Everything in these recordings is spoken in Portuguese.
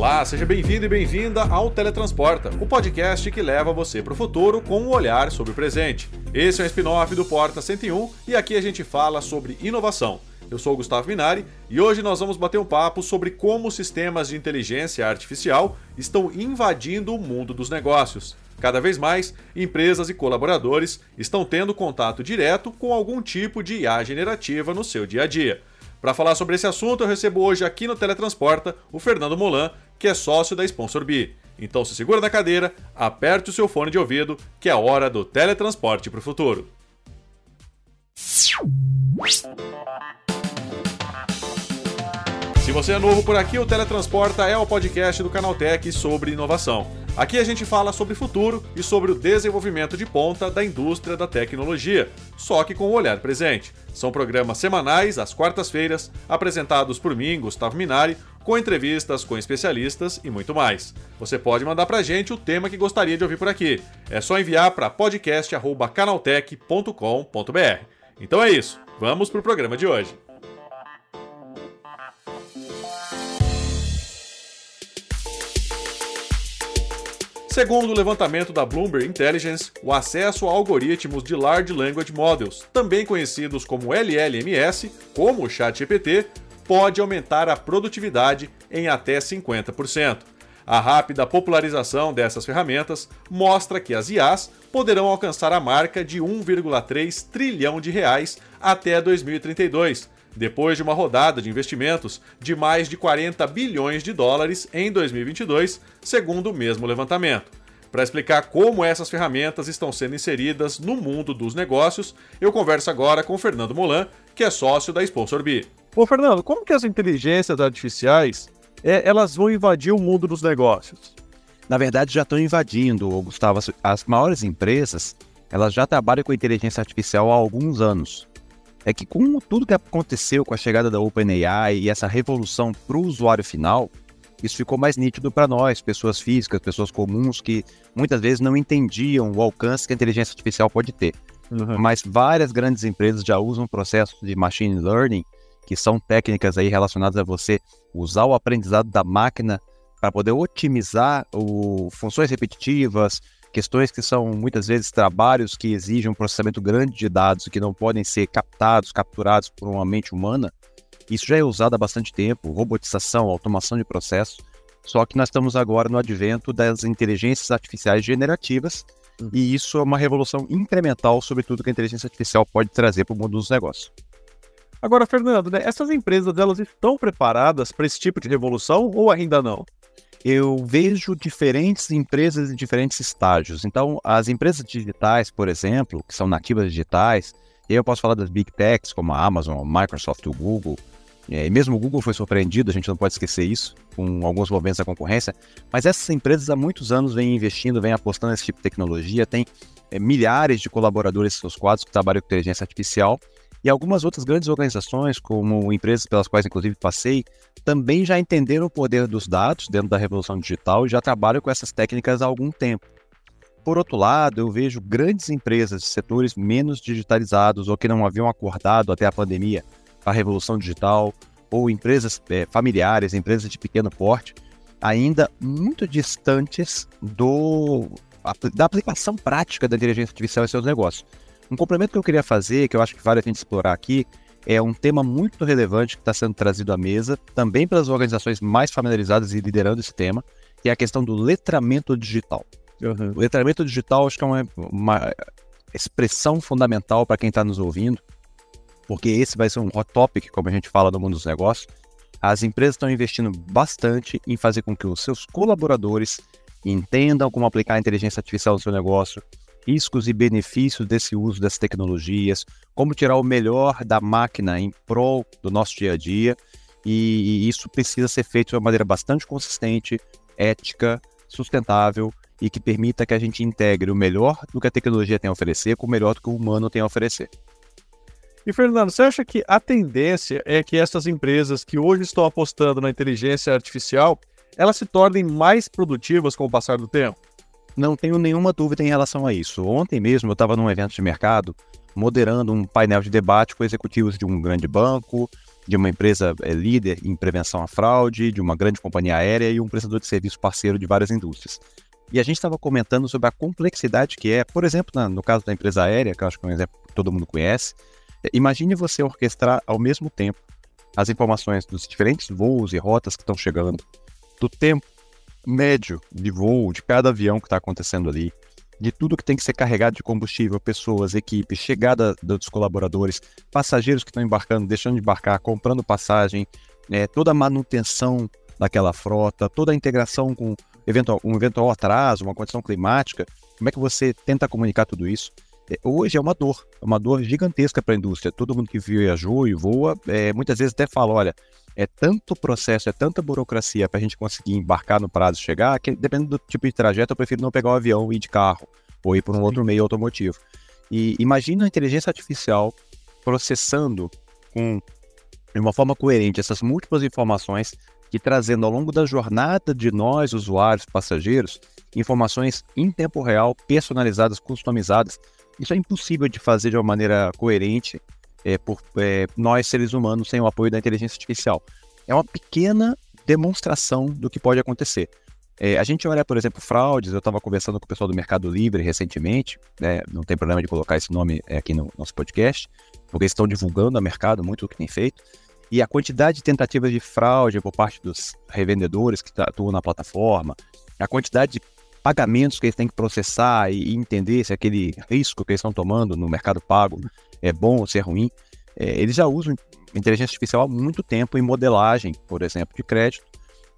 Olá, seja bem-vindo e bem-vinda ao Teletransporta, o podcast que leva você para o futuro com um olhar sobre o presente. Esse é um spin-off do Porta 101 e aqui a gente fala sobre inovação. Eu sou o Gustavo Minari e hoje nós vamos bater um papo sobre como sistemas de inteligência artificial estão invadindo o mundo dos negócios. Cada vez mais, empresas e colaboradores estão tendo contato direto com algum tipo de IA generativa no seu dia a dia. Para falar sobre esse assunto, eu recebo hoje aqui no Teletransporta o Fernando Molan, que é sócio da Sponsor B. Então se segura na cadeira, aperte o seu fone de ouvido, que é a hora do teletransporte para o futuro. Se você é novo por aqui, o Teletransporta é o podcast do Canaltech sobre inovação. Aqui a gente fala sobre futuro e sobre o desenvolvimento de ponta da indústria da tecnologia, só que com o olhar presente. São programas semanais, às quartas-feiras, apresentados por mim, Gustavo Minari, com entrevistas com especialistas e muito mais. Você pode mandar pra gente o tema que gostaria de ouvir por aqui. É só enviar para podcast@canaltech.com.br. Então é isso. Vamos pro programa de hoje. Segundo o levantamento da Bloomberg Intelligence, o acesso a algoritmos de Large Language Models, também conhecidos como LLMS, como o ChatGPT, pode aumentar a produtividade em até 50%. A rápida popularização dessas ferramentas mostra que as IAs poderão alcançar a marca de 1,3 trilhão de reais até 2032, depois de uma rodada de investimentos de mais de 40 bilhões de dólares em 2022, segundo o mesmo levantamento. Para explicar como essas ferramentas estão sendo inseridas no mundo dos negócios, eu converso agora com Fernando Molan, que é sócio da Sponsor B. Ô Fernando, como que as inteligências artificiais é, elas vão invadir o mundo dos negócios? Na verdade, já estão invadindo, Gustavo. As maiores empresas elas já trabalham com inteligência artificial há alguns anos é que com tudo que aconteceu com a chegada da OpenAI e essa revolução para o usuário final, isso ficou mais nítido para nós, pessoas físicas, pessoas comuns que muitas vezes não entendiam o alcance que a inteligência artificial pode ter. Uhum. Mas várias grandes empresas já usam processos de machine learning, que são técnicas aí relacionadas a você usar o aprendizado da máquina para poder otimizar o, funções repetitivas, questões que são muitas vezes trabalhos que exigem um processamento grande de dados e que não podem ser captados, capturados por uma mente humana, isso já é usado há bastante tempo, robotização, automação de processos, só que nós estamos agora no advento das inteligências artificiais generativas, uhum. e isso é uma revolução incremental sobre tudo que a inteligência artificial pode trazer para o mundo dos negócios. Agora, Fernando, né, essas empresas elas estão preparadas para esse tipo de revolução ou ainda não? eu vejo diferentes empresas em diferentes estágios. Então, as empresas digitais, por exemplo, que são nativas digitais, eu posso falar das big techs como a Amazon, a Microsoft, o Google. É, e mesmo o Google foi surpreendido, a gente não pode esquecer isso, com alguns movimentos da concorrência. Mas essas empresas há muitos anos vêm investindo, vêm apostando nesse tipo de tecnologia, tem é, milhares de colaboradores em seus quadros que trabalham com inteligência artificial e algumas outras grandes organizações, como empresas pelas quais inclusive passei, também já entenderam o poder dos dados dentro da revolução digital e já trabalham com essas técnicas há algum tempo. Por outro lado, eu vejo grandes empresas de setores menos digitalizados ou que não haviam acordado até a pandemia a revolução digital, ou empresas é, familiares, empresas de pequeno porte, ainda muito distantes do, da aplicação prática da inteligência artificial em seus negócios. Um complemento que eu queria fazer, que eu acho que vale a gente explorar aqui, é um tema muito relevante que está sendo trazido à mesa, também pelas organizações mais familiarizadas e liderando esse tema, que é a questão do letramento digital. Uhum. O letramento digital acho que é uma, uma expressão fundamental para quem está nos ouvindo, porque esse vai ser um hot topic, como a gente fala no mundo dos negócios. As empresas estão investindo bastante em fazer com que os seus colaboradores entendam como aplicar a inteligência artificial no seu negócio, riscos e benefícios desse uso dessas tecnologias, como tirar o melhor da máquina em prol do nosso dia a dia. E, e isso precisa ser feito de uma maneira bastante consistente, ética, sustentável e que permita que a gente integre o melhor do que a tecnologia tem a oferecer com o melhor do que o humano tem a oferecer. E Fernando, você acha que a tendência é que essas empresas que hoje estão apostando na inteligência artificial, elas se tornem mais produtivas com o passar do tempo? Não tenho nenhuma dúvida em relação a isso. Ontem mesmo eu estava num evento de mercado moderando um painel de debate com executivos de um grande banco de uma empresa é, líder em prevenção à fraude, de uma grande companhia aérea e um prestador de serviço parceiro de várias indústrias. E a gente estava comentando sobre a complexidade que é, por exemplo, no caso da empresa aérea, que eu acho que é um exemplo que todo mundo conhece, é, imagine você orquestrar ao mesmo tempo as informações dos diferentes voos e rotas que estão chegando, do tempo médio de voo de cada avião que está acontecendo ali, de tudo que tem que ser carregado de combustível, pessoas, equipe, chegada dos colaboradores, passageiros que estão embarcando, deixando de embarcar, comprando passagem, é, toda a manutenção daquela frota, toda a integração com eventual, um eventual atraso, uma condição climática, como é que você tenta comunicar tudo isso? É, hoje é uma dor, é uma dor gigantesca para a indústria. Todo mundo que viajou e voa, é, muitas vezes até fala, olha, é tanto processo, é tanta burocracia para a gente conseguir embarcar no prazo e chegar, que dependendo do tipo de trajeto, eu prefiro não pegar o avião e ir de carro, ou ir por um Sim. outro meio automotivo. E imagina a inteligência artificial processando com, de uma forma coerente essas múltiplas informações e trazendo ao longo da jornada de nós, usuários, passageiros, informações em tempo real, personalizadas, customizadas. Isso é impossível de fazer de uma maneira coerente é, por é, nós, seres humanos, sem o apoio da inteligência artificial. É uma pequena demonstração do que pode acontecer. É, a gente olha, por exemplo, fraudes. Eu estava conversando com o pessoal do Mercado Livre recentemente, né, não tem problema de colocar esse nome é, aqui no nosso podcast, porque eles estão divulgando a mercado muito o que tem feito. E a quantidade de tentativas de fraude por parte dos revendedores que atuam na plataforma, a quantidade de pagamentos que eles têm que processar e entender se aquele risco que eles estão tomando no mercado pago é bom ou se é ruim. É, eles já usam inteligência artificial há muito tempo em modelagem, por exemplo, de crédito,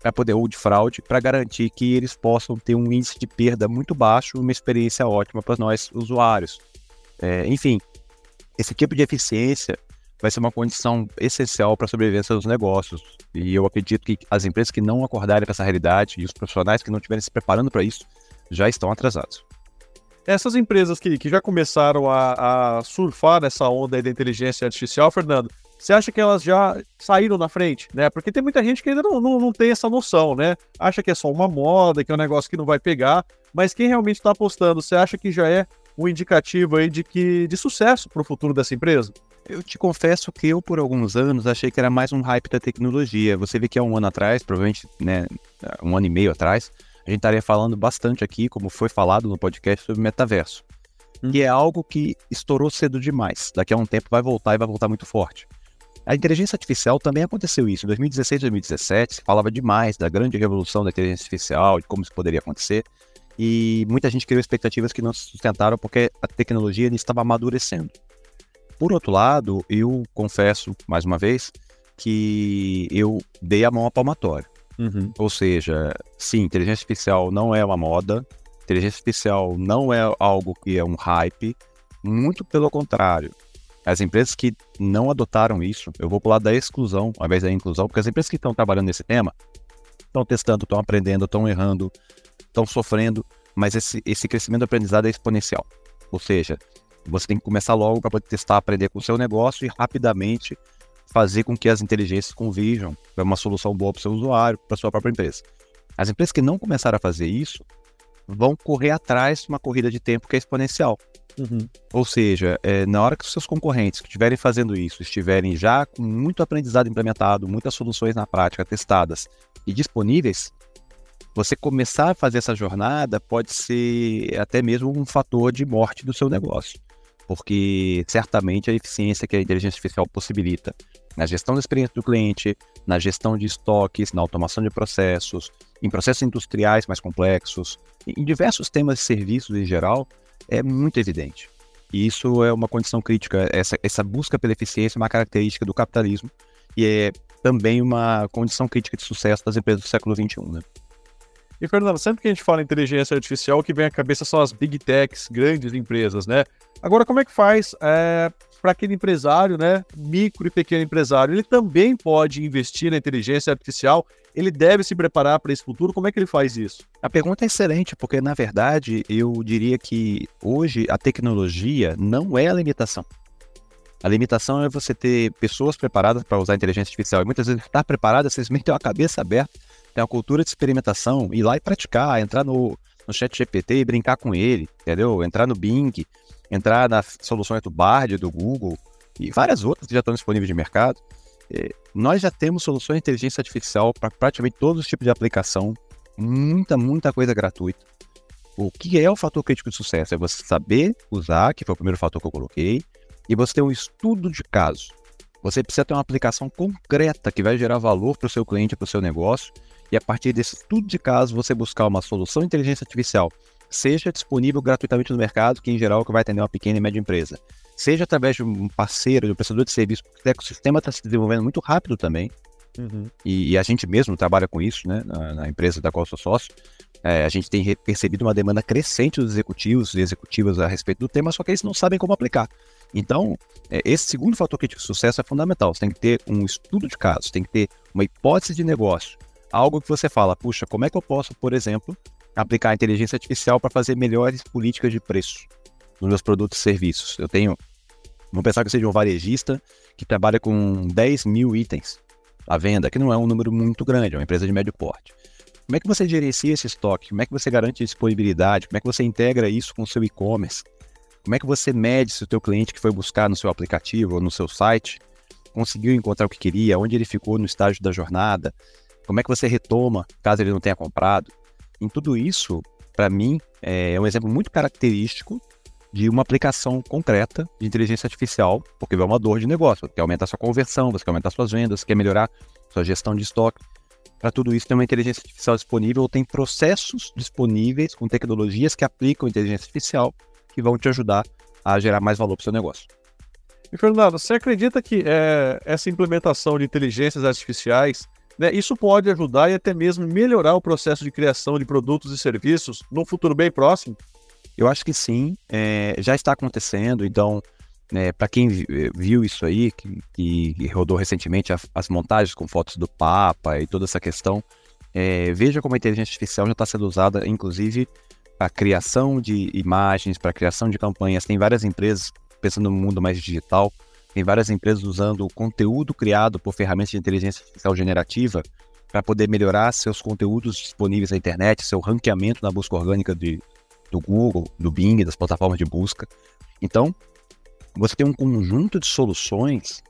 para poder ou de fraude, para garantir que eles possam ter um índice de perda muito baixo, uma experiência ótima para nós usuários. É, enfim, esse tipo de eficiência vai ser uma condição essencial para a sobrevivência dos negócios. E eu acredito que as empresas que não acordarem com essa realidade e os profissionais que não estiverem se preparando para isso já estão atrasados. Essas empresas que, que já começaram a, a surfar nessa onda da inteligência artificial, Fernando, você acha que elas já saíram na frente, né? Porque tem muita gente que ainda não, não, não, tem essa noção, né? Acha que é só uma moda, que é um negócio que não vai pegar, mas quem realmente está apostando, você acha que já é um indicativo aí de que de sucesso para o futuro dessa empresa? Eu te confesso que eu, por alguns anos, achei que era mais um hype da tecnologia. Você vê que há um ano atrás, provavelmente, né, um ano e meio atrás, a gente estaria falando bastante aqui, como foi falado no podcast, sobre metaverso. Hum. Que é algo que estourou cedo demais. Daqui a um tempo vai voltar e vai voltar muito forte. A inteligência artificial também aconteceu isso. Em 2016 e 2017, se falava demais da grande revolução da inteligência artificial, de como isso poderia acontecer. E muita gente criou expectativas que não se sustentaram porque a tecnologia estava amadurecendo. Por outro lado, eu confesso, mais uma vez, que eu dei a mão à palmatória. Uhum. Ou seja, sim, inteligência artificial não é uma moda, inteligência artificial não é algo que é um hype, muito pelo contrário. As empresas que não adotaram isso, eu vou lado da exclusão ao invés da inclusão, porque as empresas que estão trabalhando nesse tema estão testando, estão aprendendo, estão errando, estão sofrendo, mas esse, esse crescimento do aprendizado é exponencial. Ou seja, você tem que começar logo para poder testar, aprender com o seu negócio e rapidamente fazer com que as inteligências convijam para uma solução boa para o seu usuário, para a sua própria empresa. As empresas que não começaram a fazer isso vão correr atrás de uma corrida de tempo que é exponencial. Uhum. Ou seja, é, na hora que os seus concorrentes que estiverem fazendo isso estiverem já com muito aprendizado implementado, muitas soluções na prática testadas e disponíveis, você começar a fazer essa jornada pode ser até mesmo um fator de morte do seu negócio, porque certamente a eficiência que a inteligência artificial possibilita na gestão da experiência do cliente, na gestão de estoques, na automação de processos, em processos industriais mais complexos, em diversos temas de serviços em geral, é muito evidente. E isso é uma condição crítica. Essa, essa busca pela eficiência é uma característica do capitalismo e é também uma condição crítica de sucesso das empresas do século XXI. Né? E, Fernando, sempre que a gente fala em inteligência artificial, o que vem à cabeça são as big techs, grandes empresas, né? Agora, como é que faz é, para aquele empresário, né, micro e pequeno empresário? Ele também pode investir na inteligência artificial? Ele deve se preparar para esse futuro? Como é que ele faz isso? A pergunta é excelente, porque, na verdade, eu diria que hoje a tecnologia não é a limitação. A limitação é você ter pessoas preparadas para usar inteligência artificial. E muitas vezes estar preparada, simplesmente ter uma cabeça aberta tem uma cultura de experimentação, ir lá e praticar, entrar no, no chat GPT e brincar com ele, entendeu? Entrar no Bing, entrar nas soluções do Bard, do Google e várias outras que já estão disponíveis de mercado. é, nós já temos soluções de inteligência artificial para praticamente todos os tipos de aplicação, muita, muita coisa gratuita. O que é o fator crítico de sucesso? É você saber usar, que foi o primeiro fator que eu coloquei, e você ter um estudo de caso. Você precisa ter uma aplicação concreta que vai gerar valor para o seu cliente, para o seu negócio, e a partir desse estudo de caso você buscar uma solução de inteligência artificial, seja disponível gratuitamente no mercado, que em geral é o que vai atender uma pequena e média empresa, seja através de um parceiro, de um prestador de serviço, porque o ecossistema está se desenvolvendo muito rápido também, uhum. e, e, a gente mesmo trabalha com isso, né, na, na empresa da qual eu sou sócio, é, a gente tem percebido uma demanda crescente dos executivos e executivas a respeito do tema, só que eles não sabem como aplicar. Então, é, esse segundo fator crítico de sucesso é fundamental. Você tem que ter um estudo de casos, tem que ter uma hipótese de negócio, algo que você fala, puxa, como é que eu posso, por exemplo, aplicar a inteligência artificial para fazer melhores políticas de preço nos meus produtos e serviços? Eu tenho, vamos pensar que eu seja um varejista que trabalha com 10 mil itens à venda, que não é um número muito grande, é uma empresa de médio porte. Como é que você gerencia esse estoque? Como é que você garante disponibilidade? Como é que você integra isso com o seu e-commerce? Como é que você mede se o teu cliente que foi buscar no seu aplicativo ou no seu site conseguiu encontrar o que queria, onde ele ficou no estágio da jornada? Como é que você retoma caso ele não tenha comprado? Em tudo isso, para mim, é um exemplo muito característico de uma aplicação concreta de inteligência artificial, porque é uma dor de negócio. Você quer aumentar sua conversão, você quer aumentar suas vendas, você quer melhorar sua gestão de estoque. Para tudo isso, tem uma inteligência artificial disponível, tem processos disponíveis com tecnologias que aplicam inteligência artificial que vão te ajudar a gerar mais valor para o seu negócio. E Fernando, você acredita que é, essa implementação de inteligências artificiais, né, isso pode ajudar e até mesmo melhorar o processo de criação de produtos e serviços no futuro bem próximo? Eu acho que sim, é, já está acontecendo. Então, né, para quem viu isso aí, que, que rodou recentemente as, as, montagens com fotos do Papa e toda essa questão, é, veja como a inteligência artificial já está sendo usada, inclusive, para criação de imagens, para criação de campanhas. Tem várias empresas, pensando no mundo mais digital, tem várias empresas usando o conteúdo criado por ferramentas de inteligência artificial generativa para poder melhorar seus conteúdos disponíveis na internet, seu ranqueamento na busca orgânica de, do Google, do Bing, das plataformas de busca. Então, você tem um conjunto de soluções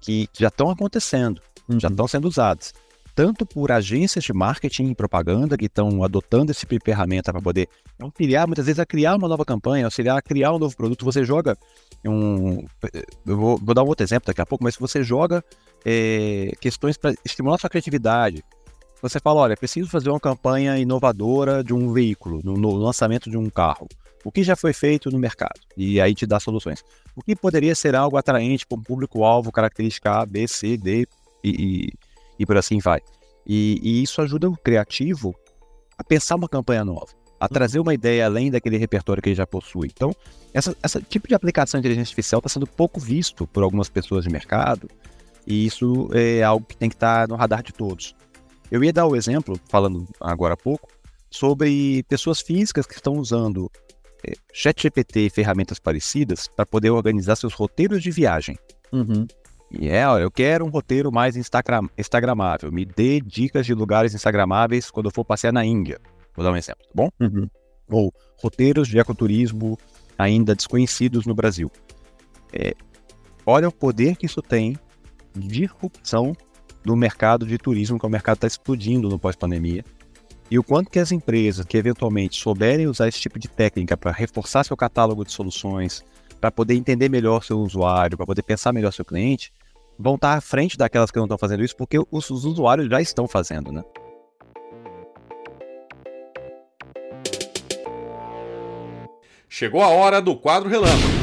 que já estão acontecendo, uhum. já estão sendo usadas. Tanto por agências de marketing e propaganda que estão adotando esse tipo ferramenta para poder auxiliar, muitas vezes, a criar uma nova campanha, auxiliar a criar um novo produto. Você joga um. Eu vou, vou dar um outro exemplo daqui a pouco, mas você joga é, questões para estimular sua criatividade, você fala: olha, preciso fazer uma campanha inovadora de um veículo, no, no lançamento de um carro o que já foi feito no mercado, e aí te dá soluções. O que poderia ser algo atraente para um público-alvo, característica A, B, C, D e, e, e por assim vai. E, e, isso ajuda o criativo a pensar uma campanha nova, a uhum. trazer uma ideia além daquele repertório que ele já possui. Então, essa, essa tipo de aplicação de inteligência artificial está sendo pouco visto por algumas pessoas de mercado, e isso é algo que tem que estar tá no radar de todos. Eu ia dar o exemplo, falando agora há pouco, sobre pessoas físicas que estão usando é, ChatGPT e ferramentas parecidas para poder organizar seus roteiros de viagem. Uhum. E é, ó, eu quero um roteiro mais Instagram, instagramável. Me dê dicas de lugares instagramáveis quando eu for passear na Índia. Vou dar um exemplo, tá bom? Uhum. Ou roteiros de ecoturismo ainda desconhecidos no Brasil. É, olha o poder que isso tem de disrupção do mercado de turismo, que o mercado está explodindo no pós-pandemia. E o quanto que as empresas que eventualmente souberem usar esse tipo de técnica para reforçar seu catálogo de soluções, para poder entender melhor seu usuário, para poder pensar melhor seu cliente, vão estar à frente daquelas que não estão fazendo isso, porque os, os usuários já estão fazendo, né? Chegou a hora do quadro relâmpago.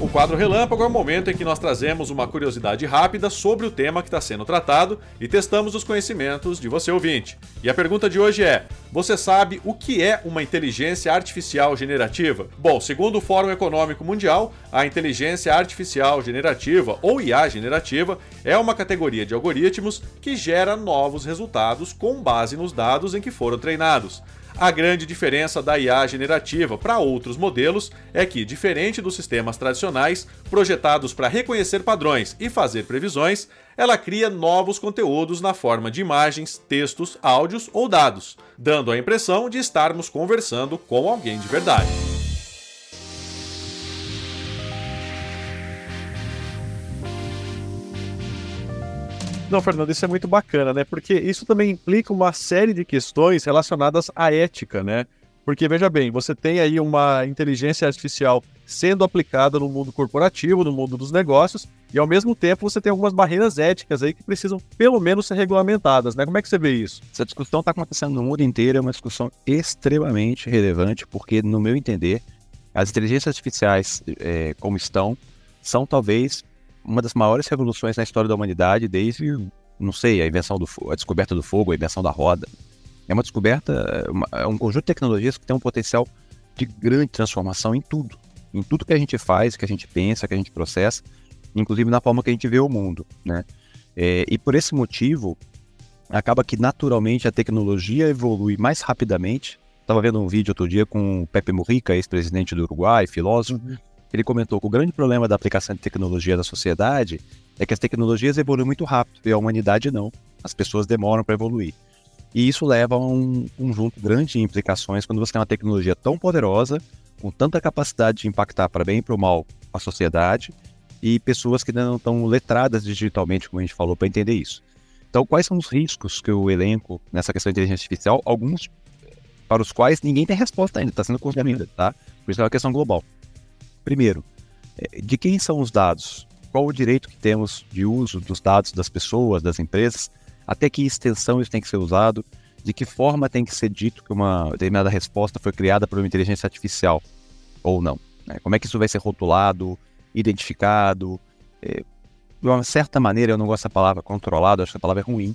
O quadro Relâmpago é o momento em que nós trazemos uma curiosidade rápida sobre o tema que está sendo tratado e testamos os conhecimentos de você ouvinte. E a pergunta de hoje é: você sabe o que é uma inteligência artificial generativa? Bom, segundo o Fórum Econômico Mundial, a inteligência artificial generativa, ou IA generativa, é uma categoria de algoritmos que gera novos resultados com base nos dados em que foram treinados. A grande diferença da IA generativa para outros modelos é que, diferente dos sistemas tradicionais, projetados para reconhecer padrões e fazer previsões, ela cria novos conteúdos na forma de imagens, textos, áudios ou dados, dando a impressão de estarmos conversando com alguém de verdade. Não, Fernando, isso é muito bacana, né? Porque isso também implica uma série de questões relacionadas à ética, né? Porque, veja bem, você tem aí uma inteligência artificial sendo aplicada no mundo corporativo, no mundo dos negócios, e ao mesmo tempo você tem algumas barreiras éticas aí que precisam pelo menos ser regulamentadas, né? Como é que você vê isso? Essa discussão está acontecendo no mundo inteiro, é uma discussão extremamente relevante, porque, no meu entender, as inteligências artificiais, é, como estão, são talvez uma das maiores revoluções na história da humanidade desde, não sei, a invenção do a descoberta do fogo, a invenção da roda. É uma descoberta, é um conjunto de tecnologias que tem um potencial de grande transformação em tudo. Em tudo que a gente faz, que a gente pensa, que a gente processa, inclusive na forma que a gente vê o mundo, né? É, e por esse motivo, acaba que naturalmente a tecnologia evolui mais rapidamente. Estava vendo um vídeo outro dia com o Pepe Mujica, ex-presidente do Uruguai, filósofo. Uhum. Ele comentou que o grande problema da aplicação de tecnologia na sociedade é que as tecnologias evoluem muito rápido e a humanidade não. As pessoas demoram para evoluir. E isso leva a um conjunto grande de implicações quando você tem uma tecnologia tão poderosa, com tanta capacidade de impactar para bem e para o mal a sociedade, e pessoas que não estão letradas digitalmente, como a gente falou, para entender isso. Então, quais são os riscos que o elenco nessa questão de inteligência artificial, alguns para os quais ninguém tem resposta ainda, está sendo construído, tá? Por isso é uma questão global. Primeiro, é, de quem são os dados? Qual o direito que temos de uso dos dados das pessoas, das empresas? até que extensão isso tem que ser usado, de que forma tem que ser dito que uma determinada resposta foi criada por uma inteligência artificial ou não. Né? Como é que isso vai ser rotulado, identificado, é, de uma certa maneira, eu não gosto da palavra controlado, acho que a palavra é ruim,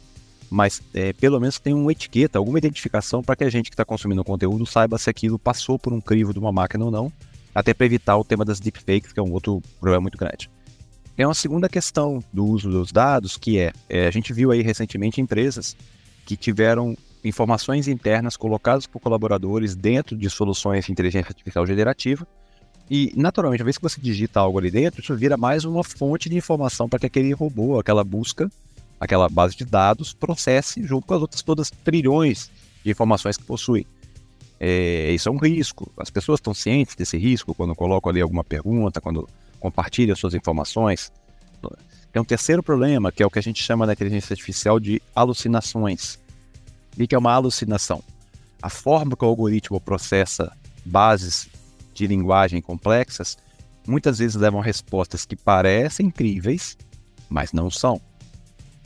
mas é, pelo menos tem uma etiqueta, alguma identificação para que a gente que está consumindo o conteúdo saiba se aquilo passou por um crivo de uma máquina ou não, até para evitar o tema das deepfakes, que é um outro problema muito grande. Tem uma segunda questão do uso dos dados, que é, é, a gente viu aí recentemente empresas que tiveram informações internas colocadas por colaboradores dentro de soluções de inteligência artificial generativa. E, naturalmente, uma vez que você digita algo ali dentro, isso vira mais uma fonte de informação para que aquele robô, aquela busca, aquela base de dados, processe junto com as outras todas trilhões de informações que possui. É, isso é um risco. As pessoas estão cientes desse risco quando colocam ali alguma pergunta, quando compartilhe as suas informações. Tem um terceiro problema, que é o que a gente chama na inteligência artificial de alucinações. O que é uma alucinação? A forma que o algoritmo processa bases de linguagem complexas muitas vezes levam respostas que parecem incríveis, mas não são.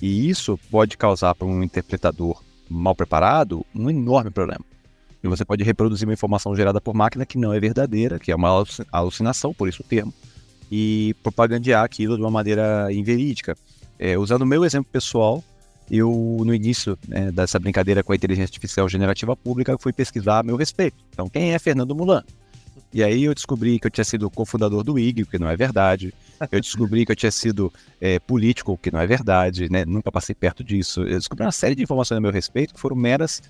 E isso pode causar para um interpretador mal preparado um enorme problema. E você pode reproduzir uma informação gerada por máquina que não é verdadeira, que é uma alucinação, por isso o termo, e propagandear aquilo de uma maneira inverídica. É, usando o meu exemplo pessoal, eu, no início né, dessa brincadeira com a inteligência artificial generativa pública, fui pesquisar a meu respeito. Então, quem é Fernando Mulan? E aí eu descobri que eu tinha sido cofundador do IG, o que não é verdade. Eu descobri que eu tinha sido é, político, o que não é verdade, né? Nunca passei perto disso. Eu descobri uma série de informações a meu respeito que foram meras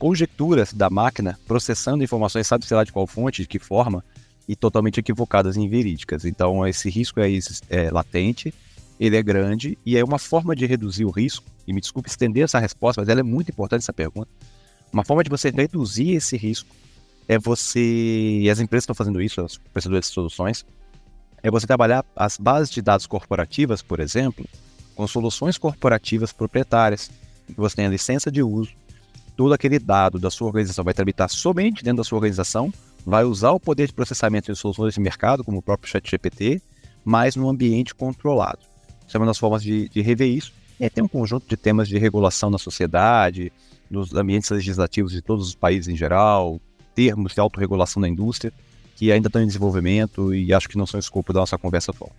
conjecturas da máquina processando informações, sabe sei lá de qual fonte, de que forma, e totalmente equivocadas e inverídicas. Então, esse risco é, é latente, ele é grande e é uma forma de reduzir o risco. E me desculpe estender essa resposta, mas ela é muito importante essa pergunta. Uma forma de você reduzir esse risco é você, e as empresas estão fazendo isso, os prestadores de soluções, é você trabalhar as bases de dados corporativas, por exemplo, com soluções corporativas proprietárias, que você tem a licença de uso, todo aquele dado da sua organização vai tramitar somente dentro da sua organização, vai usar o poder de processamento de soluções de mercado, como o próprio ChatGPT, mas num ambiente controlado. Isso é uma das formas de, de rever isso. E tem um conjunto de temas de regulação na sociedade, nos ambientes legislativos de todos os países em geral, termos de autorregulação da indústria, que ainda estão em desenvolvimento e acho que não são escopo da nossa conversa atual.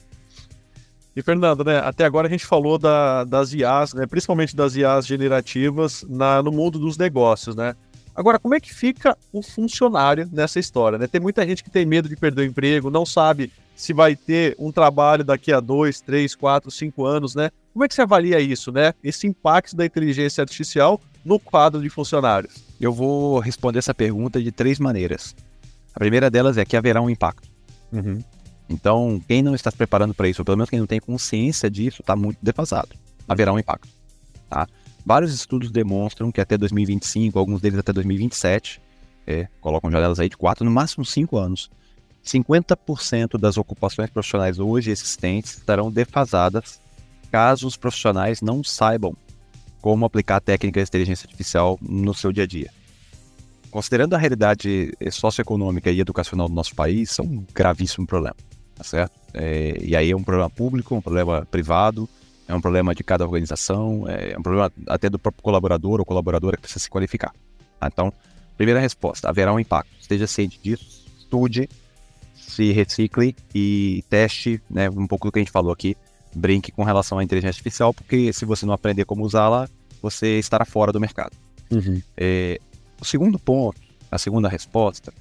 E Fernando, né, até agora a gente falou da, das IAs, né, principalmente das IAs generativas na, no mundo dos negócios, né? Agora, como é que fica o funcionário nessa história? Né? Tem muita gente que tem medo de perder o emprego, não sabe se vai ter um trabalho daqui a dois, três, quatro, cinco anos, né? Como é que você avalia isso, né? Esse impacto da inteligência artificial no quadro de funcionários? Eu vou responder essa pergunta de três maneiras. A primeira delas é que haverá um impacto. Uhum. Então, quem não está se preparando para isso, ou pelo menos quem não tem consciência disso, está muito defasado. Haverá um impacto. Tá? Vários estudos demonstram que até 2025, alguns deles até 2027, é, colocam janelas aí de 4, no máximo 5 anos, 50% das ocupações profissionais hoje existentes estarão defasadas caso os profissionais não saibam como aplicar técnicas de inteligência artificial no seu dia a dia. Considerando a realidade socioeconômica e educacional do nosso país, é um gravíssimo problema, tá certo? É, e aí é um problema público, um problema privado, é um problema de cada organização, é um problema até do próprio colaborador ou colaboradora que precisa se qualificar. Tá? Então, primeira resposta, haverá um impacto. Esteja ciente disso, estude, se recicle e teste né, um pouco do que a gente falou aqui, brinque com relação à inteligência artificial, porque se você não aprender como usá-la, você estará fora do mercado. Uhum. É, o segundo ponto, a segunda resposta,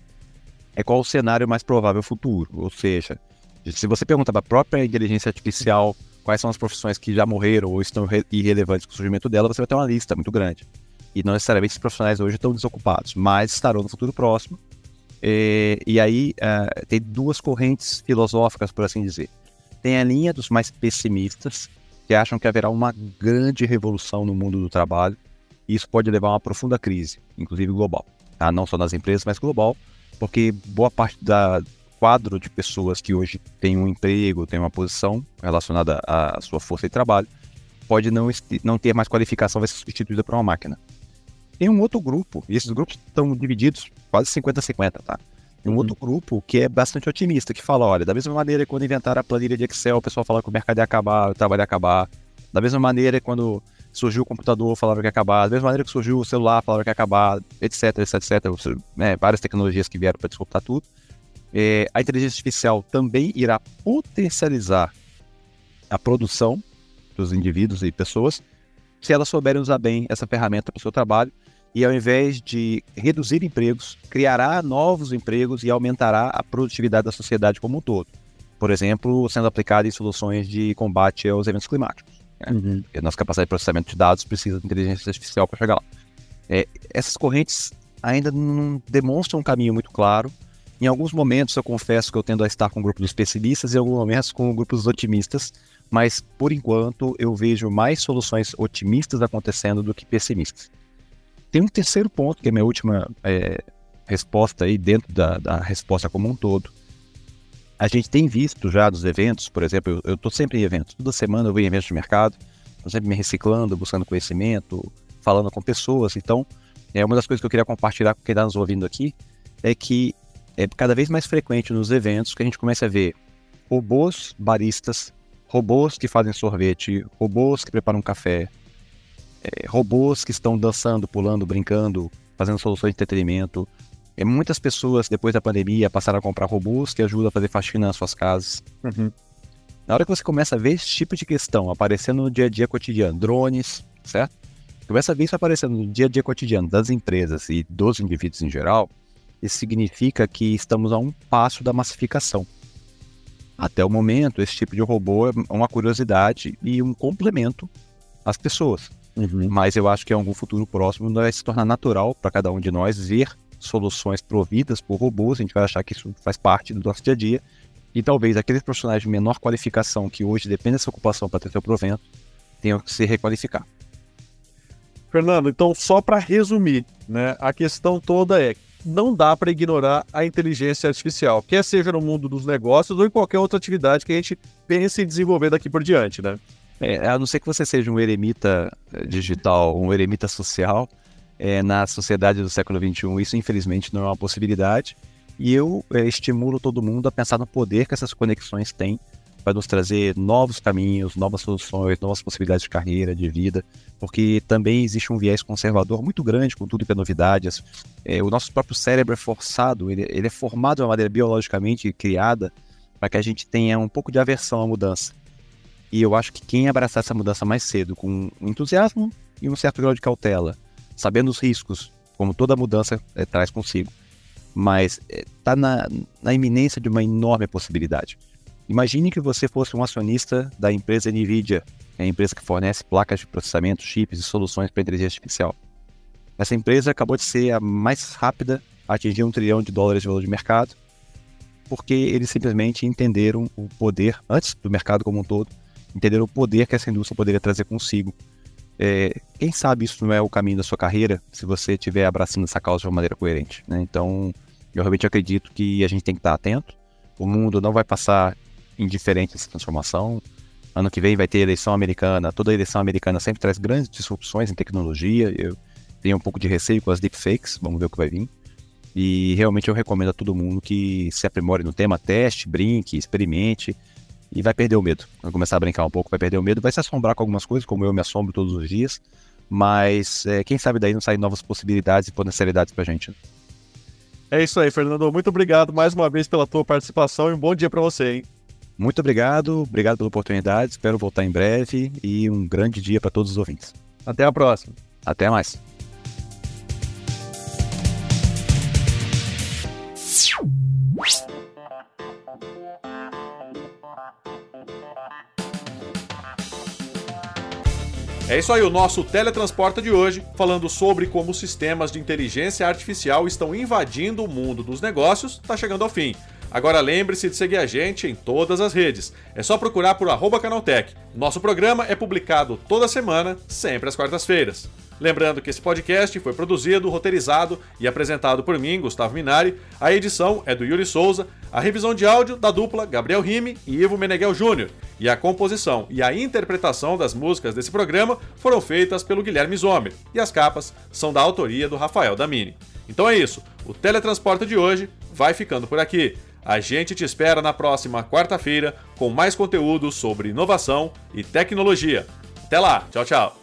é qual o cenário mais provável futuro. Ou seja, se você pergunta para a própria inteligência artificial quais são as profissões que já morreram ou estão irrelevantes com o surgimento dela, você vai ter uma lista muito grande. E não necessariamente os profissionais hoje estão desocupados, mas estarão no futuro próximo. E, e aí uh, tem duas correntes filosóficas, por assim dizer. Tem a linha dos mais pessimistas, que acham que haverá uma grande revolução no mundo do trabalho, e isso pode levar a uma profunda crise, inclusive global. Tá? Não só nas empresas, mas global, porque boa parte da quadro de pessoas que hoje têm um emprego, têm uma posição relacionada à sua força de trabalho, pode não, não ter mais qualificação, vai ser substituída por uma máquina. Tem um outro grupo, e esses grupos estão divididos quase 50-50, tá? Tem um uhum. outro grupo que é bastante otimista, que fala, olha, da mesma maneira que quando inventaram a planilha de Excel, o pessoal falava que o mercado ia acabar, o trabalho ia acabar. Da mesma maneira quando surgiu o computador, falaram que ia acabar. Da mesma maneira que surgiu o celular, falaram que ia acabar, etc, etc, etc. Né, várias tecnologias que vieram para disruptar tudo. É, a inteligência artificial também irá potencializar a produção dos indivíduos e pessoas se elas souberem usar bem essa ferramenta para o seu trabalho e ao invés de reduzir empregos, criará novos empregos e aumentará a produtividade da sociedade como um todo. Por exemplo, sendo aplicada em soluções de combate aos eventos climáticos. Né? Uhum. a nossa capacidade de processamento de dados precisa de inteligência artificial para chegar lá. É, essas correntes ainda não demonstram um caminho muito claro. Em alguns momentos, eu confesso que eu tendo a estar com o grupo dos pessimistas e em alguns momentos com o grupo dos otimistas, mas por enquanto eu vejo mais soluções otimistas acontecendo do que pessimistas. Tem um terceiro ponto, que é a minha última é, resposta aí, dentro da, da, resposta como um todo. A gente tem visto já dos eventos, por exemplo, eu estou sempre em eventos, toda semana eu vou em eventos de mercado, estou sempre me reciclando, buscando conhecimento, falando com pessoas. Então, é uma das coisas que eu queria compartilhar com quem está nos ouvindo aqui, é que é cada vez mais frequente nos eventos que a gente começa a ver robôs baristas, robôs que fazem sorvete, robôs que preparam café, é, robôs que estão dançando, pulando, brincando, fazendo soluções de entretenimento. É, muitas pessoas, depois da pandemia, passaram a comprar robôs que ajudam a fazer faxina nas suas casas. Uhum. Na hora que você começa a ver esse tipo de questão aparecendo no dia a dia cotidiano, drones, certo? Começa a ver isso aparecendo no dia a dia cotidiano das empresas e dos indivíduos em geral, isso significa que estamos a um passo da massificação. Até o momento, esse tipo de robô é uma curiosidade e um complemento às pessoas. Uhum. Mas eu acho que em algum futuro próximo vai se tornar natural para cada um de nós ver soluções providas por robôs. A gente vai achar que isso faz parte do nosso dia a dia. E talvez aqueles profissionais de menor qualificação que hoje dependem dessa ocupação para ter seu provento tenham que se requalificar. Fernando, então só para resumir, né, a questão toda é não dá para ignorar a inteligência artificial, quer seja no mundo dos negócios ou em qualquer outra atividade que a gente pense em desenvolver daqui por diante, né? É, a não ser que você seja um eremita eh, digital, um eremita social, é, na sociedade do século XXI, isso infelizmente não é uma possibilidade. E eu é, estimulo todo mundo a pensar no poder que essas conexões têm para nos trazer novos caminhos, novas soluções, novas possibilidades de carreira, de vida, porque também existe um viés conservador muito grande com tudo que é novidades. É, o nosso próprio cérebro é forçado, ele, ele é formado de uma maneira biologicamente criada para que a gente tenha um pouco de aversão à mudança. E eu acho que quem abraçar essa mudança mais cedo, com entusiasmo e um certo grau de cautela, sabendo os riscos, como toda mudança é, traz consigo, mas está é, na, na iminência de uma enorme possibilidade. Imagine que você fosse um acionista da empresa NVIDIA, é a empresa que fornece placas de processamento, chips e soluções para inteligência artificial. Essa empresa acabou de ser a mais rápida a atingir um trilhão de dólares de valor de mercado, porque eles simplesmente entenderam o poder, antes do mercado como um todo, entender o poder que essa indústria poderia trazer consigo. É, quem sabe isso não é o caminho da sua carreira se você estiver abraçando essa causa de uma maneira coerente. Né? Então, eu realmente acredito que a gente tem que estar atento. O mundo não vai passar indiferente essa transformação. Ano que vem vai ter eleição americana. Toda eleição americana sempre traz grandes disrupções em tecnologia. Eu tenho um pouco de receio com as deepfakes, vamos ver o que vai vir. E realmente eu recomendo a todo mundo que se aprimore no tema, teste, brinque, experimente e vai perder o medo. Vai começar a brincar um pouco, vai perder o medo, vai se assombrar com algumas coisas, como eu me assombro todos os dias, mas é, quem sabe daí não saem novas possibilidades e potencialidades pra gente. Né? É isso aí, Fernando. Muito obrigado mais uma vez pela tua participação e um bom dia para você, hein? Muito obrigado, obrigado pela oportunidade, espero voltar em breve e um grande dia para todos os ouvintes. Até a próxima. Até mais. É isso aí, o nosso Teletransporta de hoje, falando sobre como sistemas de inteligência artificial estão invadindo o mundo dos negócios, está chegando ao fim. Agora lembre-se de seguir a gente em todas as redes. É só procurar por Canaltech. Nosso programa é publicado toda semana, sempre às quartas-feiras. Lembrando que esse podcast foi produzido, roteirizado e apresentado por mim, Gustavo Minari. A edição é do Yuri Souza, a revisão de áudio da dupla Gabriel Rime e Ivo Meneghel Jr. E a composição e a interpretação das músicas desse programa foram feitas pelo Guilherme Zomer. E as capas são da autoria do Rafael Damini. Então é isso, o Teletransporte de hoje vai ficando por aqui. A gente te espera na próxima quarta-feira com mais conteúdo sobre inovação e tecnologia. Até lá, tchau, tchau.